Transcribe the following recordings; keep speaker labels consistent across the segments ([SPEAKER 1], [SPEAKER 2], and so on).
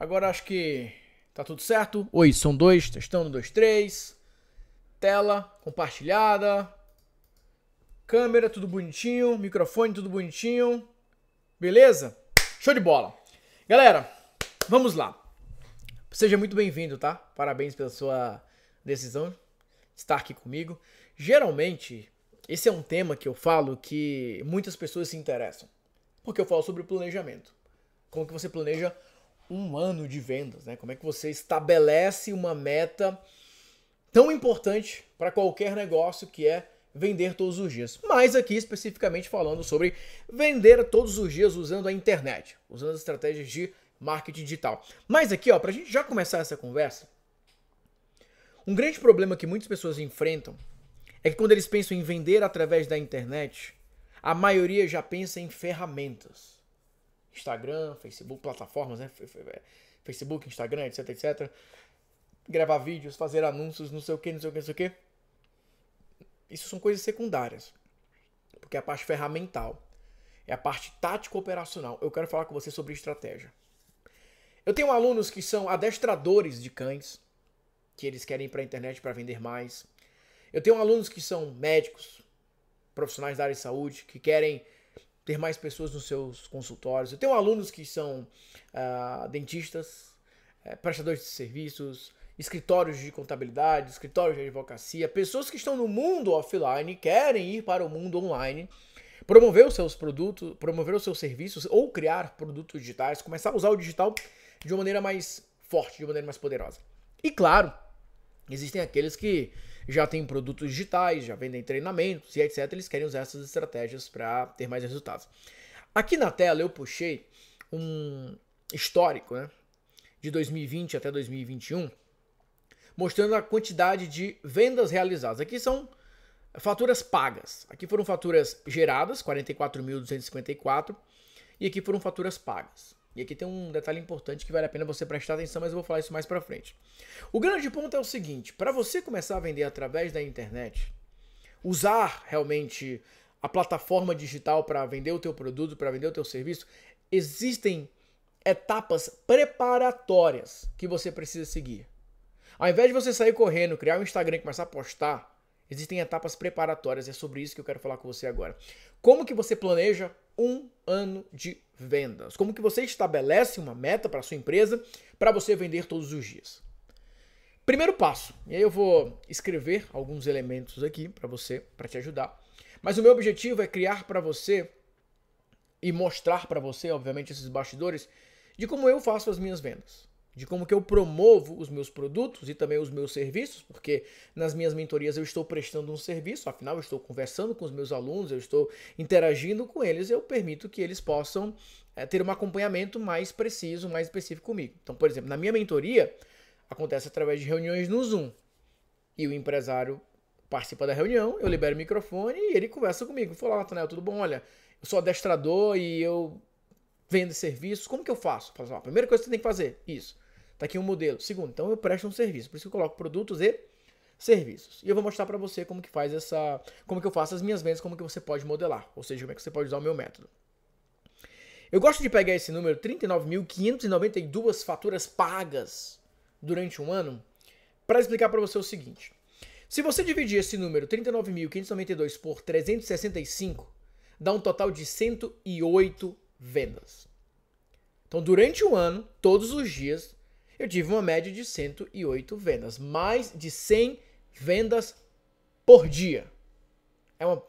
[SPEAKER 1] Agora acho que tá tudo certo. Oi, som 2, testando 2, 3. Tela compartilhada. Câmera, tudo bonitinho. Microfone, tudo bonitinho. Beleza? Show de bola. Galera, vamos lá. Seja muito bem-vindo, tá? Parabéns pela sua decisão de estar aqui comigo. Geralmente, esse é um tema que eu falo que muitas pessoas se interessam. Porque eu falo sobre planejamento. Como que você planeja um ano de vendas, né? Como é que você estabelece uma meta tão importante para qualquer negócio que é vender todos os dias. Mas aqui especificamente falando sobre vender todos os dias usando a internet, usando as estratégias de marketing digital. Mas aqui, ó, para a gente já começar essa conversa, um grande problema que muitas pessoas enfrentam é que quando eles pensam em vender através da internet, a maioria já pensa em ferramentas. Instagram, Facebook, plataformas, né? Facebook, Instagram, etc, etc. Gravar vídeos, fazer anúncios, não sei o que, não sei o que, não sei o que. Isso são coisas secundárias. Porque é a parte ferramental. É a parte tático-operacional. Eu quero falar com você sobre estratégia. Eu tenho alunos que são adestradores de cães, que eles querem ir para a internet para vender mais. Eu tenho alunos que são médicos, profissionais da área de saúde, que querem ter mais pessoas nos seus consultórios. Eu tenho alunos que são uh, dentistas, uh, prestadores de serviços, escritórios de contabilidade, escritórios de advocacia, pessoas que estão no mundo offline querem ir para o mundo online, promover os seus produtos, promover os seus serviços ou criar produtos digitais, começar a usar o digital de uma maneira mais forte, de uma maneira mais poderosa. E claro, existem aqueles que já têm produtos digitais, já vendem treinamentos e etc. Eles querem usar essas estratégias para ter mais resultados. Aqui na tela eu puxei um histórico né, de 2020 até 2021, mostrando a quantidade de vendas realizadas. Aqui são faturas pagas. Aqui foram faturas geradas, 44.254, e aqui foram faturas pagas. E aqui tem um detalhe importante que vale a pena você prestar atenção, mas eu vou falar isso mais pra frente. O grande ponto é o seguinte: para você começar a vender através da internet, usar realmente a plataforma digital para vender o teu produto, para vender o teu serviço, existem etapas preparatórias que você precisa seguir. Ao invés de você sair correndo, criar um Instagram e começar a postar, existem etapas preparatórias. É sobre isso que eu quero falar com você agora. Como que você planeja um ano de vendas? Como que você estabelece uma meta para sua empresa para você vender todos os dias? Primeiro passo, e aí eu vou escrever alguns elementos aqui para você, para te ajudar. Mas o meu objetivo é criar para você e mostrar para você, obviamente, esses bastidores de como eu faço as minhas vendas de como que eu promovo os meus produtos e também os meus serviços, porque nas minhas mentorias eu estou prestando um serviço, afinal eu estou conversando com os meus alunos, eu estou interagindo com eles, eu permito que eles possam é, ter um acompanhamento mais preciso, mais específico comigo. Então, por exemplo, na minha mentoria acontece através de reuniões no Zoom. E o empresário participa da reunião, eu libero o microfone e ele conversa comigo. Fala, Nathanael, tudo bom? Olha, eu sou adestrador e eu vendo serviços, como que eu faço? A primeira coisa que você tem que fazer, isso. Tá aqui um modelo. Segundo, então eu presto um serviço. Por isso que eu coloco produtos e serviços. E eu vou mostrar para você como que faz essa, como que eu faço as minhas vendas, como que você pode modelar, ou seja, como é que você pode usar o meu método. Eu gosto de pegar esse número 39.592 faturas pagas durante um ano para explicar para você o seguinte. Se você dividir esse número 39.592 por 365, dá um total de 108 vendas. Então, durante um ano, todos os dias, eu tive uma média de 108 vendas, mais de 100 vendas por dia. É uma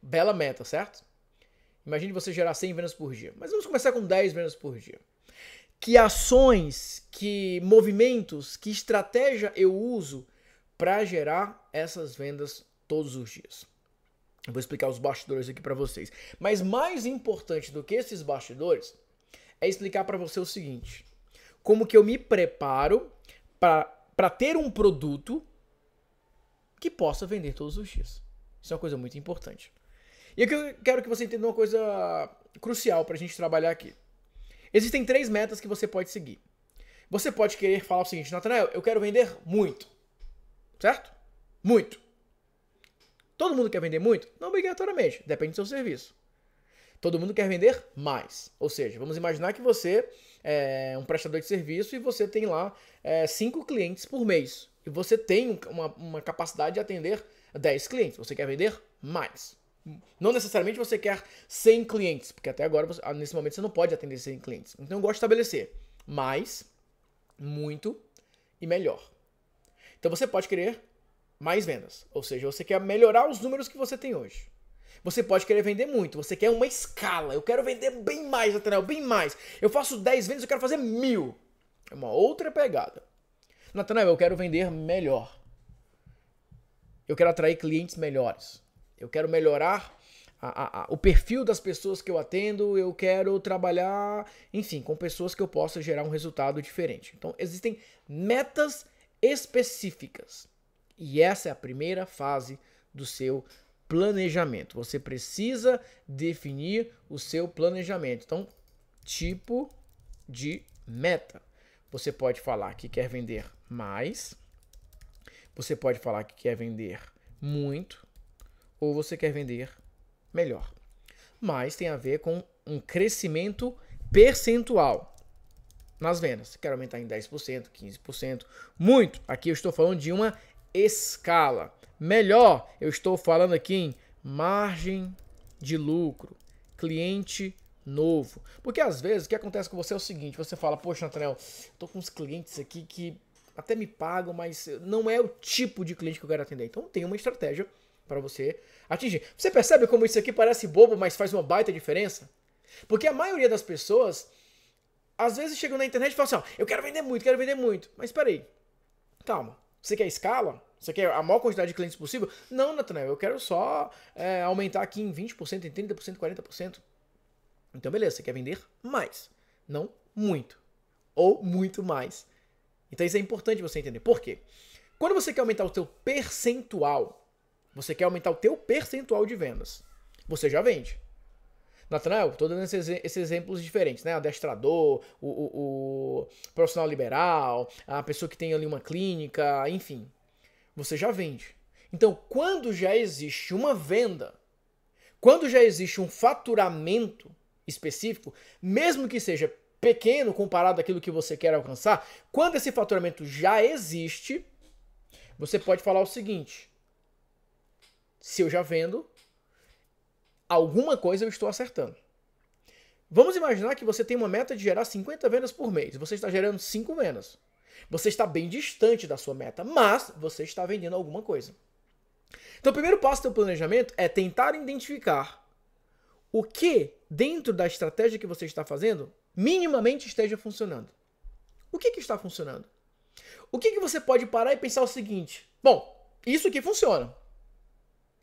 [SPEAKER 1] bela meta, certo? Imagine você gerar 100 vendas por dia. Mas vamos começar com 10 vendas por dia. Que ações, que movimentos, que estratégia eu uso para gerar essas vendas todos os dias? Eu vou explicar os bastidores aqui para vocês. Mas mais importante do que esses bastidores é explicar para você o seguinte: como que eu me preparo para ter um produto que possa vender todos os dias. Isso é uma coisa muito importante. E aqui eu quero que você entenda uma coisa crucial para a gente trabalhar aqui. Existem três metas que você pode seguir. Você pode querer falar o seguinte, Natanael, eu quero vender muito. Certo? Muito. Todo mundo quer vender muito? Não obrigatoriamente, depende do seu serviço. Todo mundo quer vender mais. Ou seja, vamos imaginar que você é, um prestador de serviço e você tem lá é, cinco clientes por mês. E você tem uma, uma capacidade de atender 10 clientes. Você quer vender mais. Não necessariamente você quer 100 clientes, porque até agora, ah, nesse momento, você não pode atender 100 clientes. Então eu gosto de estabelecer mais, muito e melhor. Então você pode querer mais vendas, ou seja, você quer melhorar os números que você tem hoje. Você pode querer vender muito, você quer uma escala. Eu quero vender bem mais, Nathanael, bem mais. Eu faço 10 vendas, eu quero fazer mil. É uma outra pegada. Nathanael, eu quero vender melhor. Eu quero atrair clientes melhores. Eu quero melhorar a, a, a, o perfil das pessoas que eu atendo. Eu quero trabalhar, enfim, com pessoas que eu possa gerar um resultado diferente. Então, existem metas específicas. E essa é a primeira fase do seu planejamento. Você precisa definir o seu planejamento. Então, tipo de meta. Você pode falar que quer vender mais, você pode falar que quer vender muito, ou você quer vender melhor. Mas tem a ver com um crescimento percentual nas vendas. Quero aumentar em 10%, 15%, muito. Aqui eu estou falando de uma escala. Melhor, eu estou falando aqui em margem de lucro, cliente novo. Porque às vezes o que acontece com você é o seguinte: você fala, poxa, Nathaniel, estou com uns clientes aqui que até me pagam, mas não é o tipo de cliente que eu quero atender. Então tem uma estratégia para você atingir. Você percebe como isso aqui parece bobo, mas faz uma baita diferença? Porque a maioria das pessoas às vezes chegam na internet e falam assim: ó, eu quero vender muito, quero vender muito. Mas espera aí, calma. Você quer escala? Você quer a maior quantidade de clientes possível? Não, Nathanael, eu quero só é, aumentar aqui em 20%, em 30%, 40%. Então, beleza, você quer vender mais, não muito. Ou muito mais. Então, isso é importante você entender. Por quê? Quando você quer aumentar o seu percentual, você quer aumentar o teu percentual de vendas, você já vende. Nathanael, estou dando esses, esses, exemplos diferentes, né? Adestrador, o, o, o profissional liberal, a pessoa que tem ali uma clínica, enfim você já vende. Então, quando já existe uma venda, quando já existe um faturamento específico, mesmo que seja pequeno comparado àquilo que você quer alcançar, quando esse faturamento já existe, você pode falar o seguinte: se eu já vendo, alguma coisa eu estou acertando. Vamos imaginar que você tem uma meta de gerar 50 vendas por mês. Você está gerando 5 vendas. Você está bem distante da sua meta, mas você está vendendo alguma coisa. Então, o primeiro passo do seu planejamento é tentar identificar o que dentro da estratégia que você está fazendo minimamente esteja funcionando. O que, que está funcionando? O que, que você pode parar e pensar o seguinte: bom, isso aqui funciona.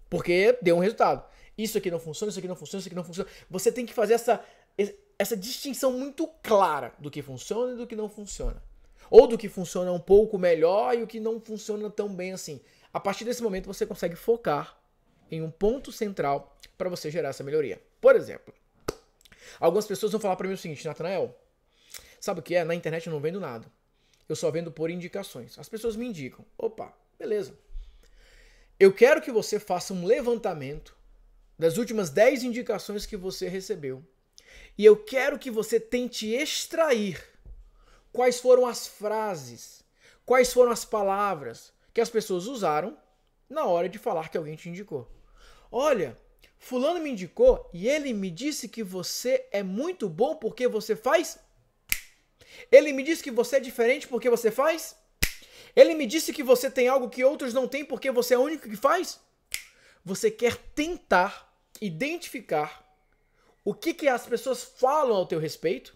[SPEAKER 1] Porque deu um resultado. Isso aqui não funciona, isso aqui não funciona, isso aqui não funciona. Você tem que fazer essa, essa distinção muito clara do que funciona e do que não funciona ou do que funciona um pouco melhor e o que não funciona tão bem assim. A partir desse momento você consegue focar em um ponto central para você gerar essa melhoria. Por exemplo, algumas pessoas vão falar para mim o seguinte, Natanael, sabe o que é? Na internet eu não vendo nada. Eu só vendo por indicações. As pessoas me indicam. Opa, beleza. Eu quero que você faça um levantamento das últimas 10 indicações que você recebeu. E eu quero que você tente extrair quais foram as frases, quais foram as palavras que as pessoas usaram na hora de falar que alguém te indicou. Olha, fulano me indicou e ele me disse que você é muito bom porque você faz ele me disse que você é diferente porque você faz? Ele me disse que você tem algo que outros não têm porque você é o único que faz? Você quer tentar identificar o que, que as pessoas falam ao teu respeito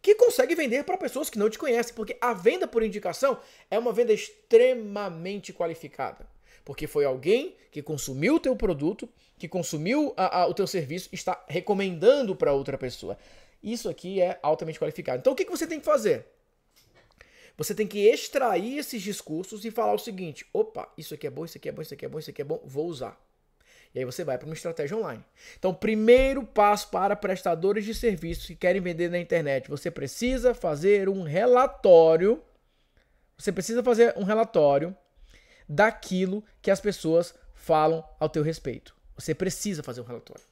[SPEAKER 1] que consegue vender para pessoas que não te conhecem, porque a venda por indicação é uma venda extremamente qualificada. Porque foi alguém que consumiu o teu produto, que consumiu a, a, o teu serviço, está recomendando para outra pessoa. Isso aqui é altamente qualificado. Então o que, que você tem que fazer? Você tem que extrair esses discursos e falar o seguinte: opa, isso aqui é bom, isso aqui é bom, isso aqui é bom, isso aqui é bom, vou usar. E aí você vai para uma estratégia online. Então, primeiro passo para prestadores de serviços que querem vender na internet, você precisa fazer um relatório. Você precisa fazer um relatório daquilo que as pessoas falam ao teu respeito. Você precisa fazer um relatório.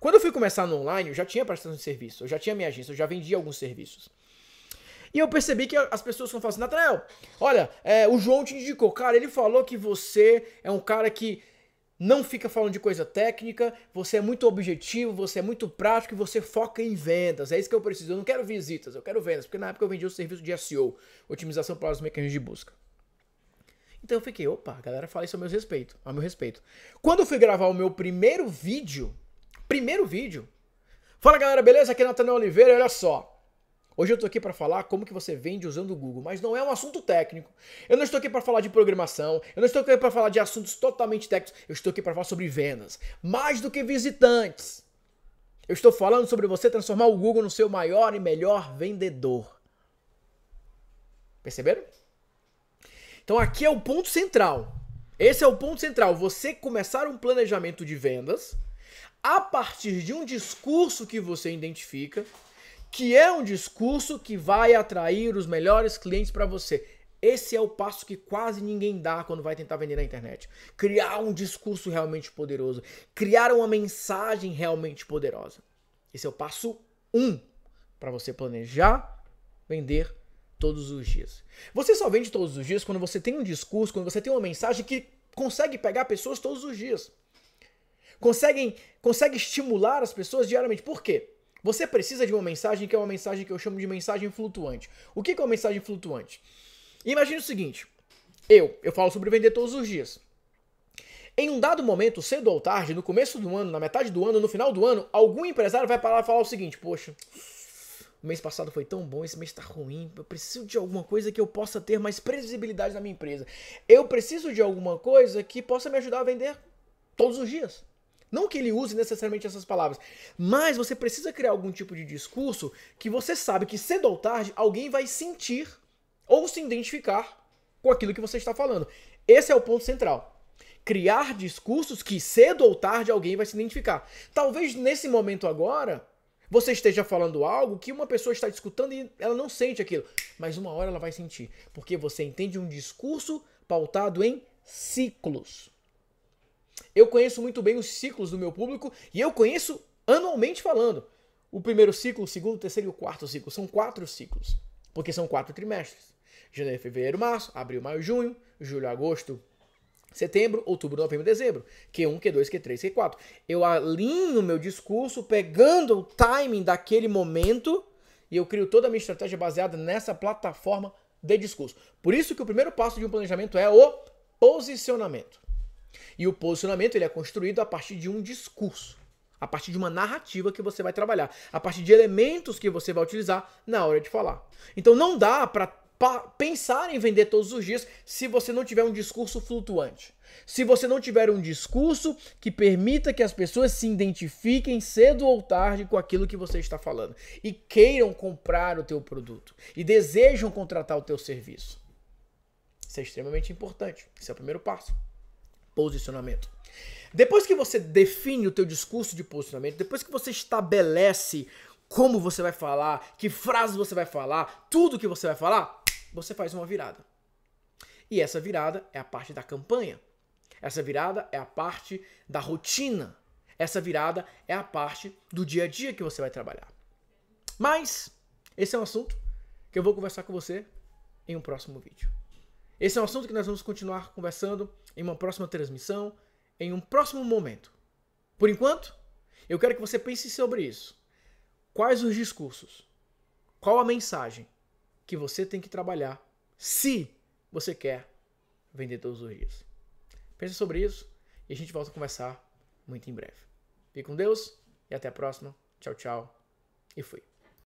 [SPEAKER 1] Quando eu fui começar no online, eu já tinha prestação de serviço, eu já tinha minha agência, eu já vendia alguns serviços. E eu percebi que as pessoas falam assim, Nathanael, olha, é, o João te indicou, cara, ele falou que você é um cara que não fica falando de coisa técnica, você é muito objetivo, você é muito prático e você foca em vendas. É isso que eu preciso. Eu não quero visitas, eu quero vendas, porque na época eu vendi o serviço de SEO, otimização para os mecanismos de busca. Então eu fiquei, opa, a galera fala isso ao meu respeito, ao meu respeito. Quando eu fui gravar o meu primeiro vídeo, primeiro vídeo, fala galera, beleza? Aqui é Nathanael Oliveira, olha só. Hoje eu estou aqui para falar como que você vende usando o Google, mas não é um assunto técnico. Eu não estou aqui para falar de programação, eu não estou aqui para falar de assuntos totalmente técnicos, eu estou aqui para falar sobre vendas, mais do que visitantes. Eu estou falando sobre você transformar o Google no seu maior e melhor vendedor. Perceberam? Então aqui é o ponto central. Esse é o ponto central. Você começar um planejamento de vendas a partir de um discurso que você identifica que é um discurso que vai atrair os melhores clientes para você. Esse é o passo que quase ninguém dá quando vai tentar vender na internet. Criar um discurso realmente poderoso, criar uma mensagem realmente poderosa. Esse é o passo 1 um para você planejar vender todos os dias. Você só vende todos os dias quando você tem um discurso, quando você tem uma mensagem que consegue pegar pessoas todos os dias. Conseguem, consegue estimular as pessoas diariamente. Por quê? Você precisa de uma mensagem que é uma mensagem que eu chamo de mensagem flutuante. O que é uma mensagem flutuante? Imagine o seguinte: eu, eu falo sobre vender todos os dias. Em um dado momento, cedo ou tarde, no começo do ano, na metade do ano, no final do ano, algum empresário vai parar e falar o seguinte: Poxa, o mês passado foi tão bom, esse mês está ruim. Eu preciso de alguma coisa que eu possa ter mais previsibilidade na minha empresa. Eu preciso de alguma coisa que possa me ajudar a vender todos os dias. Não que ele use necessariamente essas palavras, mas você precisa criar algum tipo de discurso que você sabe que cedo ou tarde alguém vai sentir ou se identificar com aquilo que você está falando. Esse é o ponto central. Criar discursos que cedo ou tarde alguém vai se identificar. Talvez nesse momento agora você esteja falando algo que uma pessoa está escutando e ela não sente aquilo, mas uma hora ela vai sentir, porque você entende um discurso pautado em ciclos. Eu conheço muito bem os ciclos do meu público e eu conheço anualmente falando. O primeiro ciclo, o segundo, o terceiro e o quarto ciclo. São quatro ciclos, porque são quatro trimestres. Janeiro, fevereiro, março, abril, maio, junho, julho, agosto, setembro, outubro, novembro, dezembro. Q1, Q2, Q3, Q4. Eu alinho meu discurso pegando o timing daquele momento e eu crio toda a minha estratégia baseada nessa plataforma de discurso. Por isso que o primeiro passo de um planejamento é o posicionamento. E o posicionamento ele é construído a partir de um discurso, a partir de uma narrativa que você vai trabalhar, a partir de elementos que você vai utilizar na hora de falar. Então não dá para pensar em vender todos os dias se você não tiver um discurso flutuante. Se você não tiver um discurso que permita que as pessoas se identifiquem cedo ou tarde com aquilo que você está falando e queiram comprar o teu produto e desejam contratar o teu serviço. Isso é extremamente importante. Esse é o primeiro passo posicionamento. Depois que você define o teu discurso de posicionamento, depois que você estabelece como você vai falar, que frases você vai falar, tudo que você vai falar, você faz uma virada. E essa virada é a parte da campanha. Essa virada é a parte da rotina. Essa virada é a parte do dia a dia que você vai trabalhar. Mas esse é um assunto que eu vou conversar com você em um próximo vídeo. Esse é um assunto que nós vamos continuar conversando em uma próxima transmissão, em um próximo momento. Por enquanto, eu quero que você pense sobre isso. Quais os discursos? Qual a mensagem que você tem que trabalhar se você quer vender todos os dias? Pense sobre isso e a gente volta a conversar muito em breve. Fique com Deus e até a próxima. Tchau, tchau. E fui.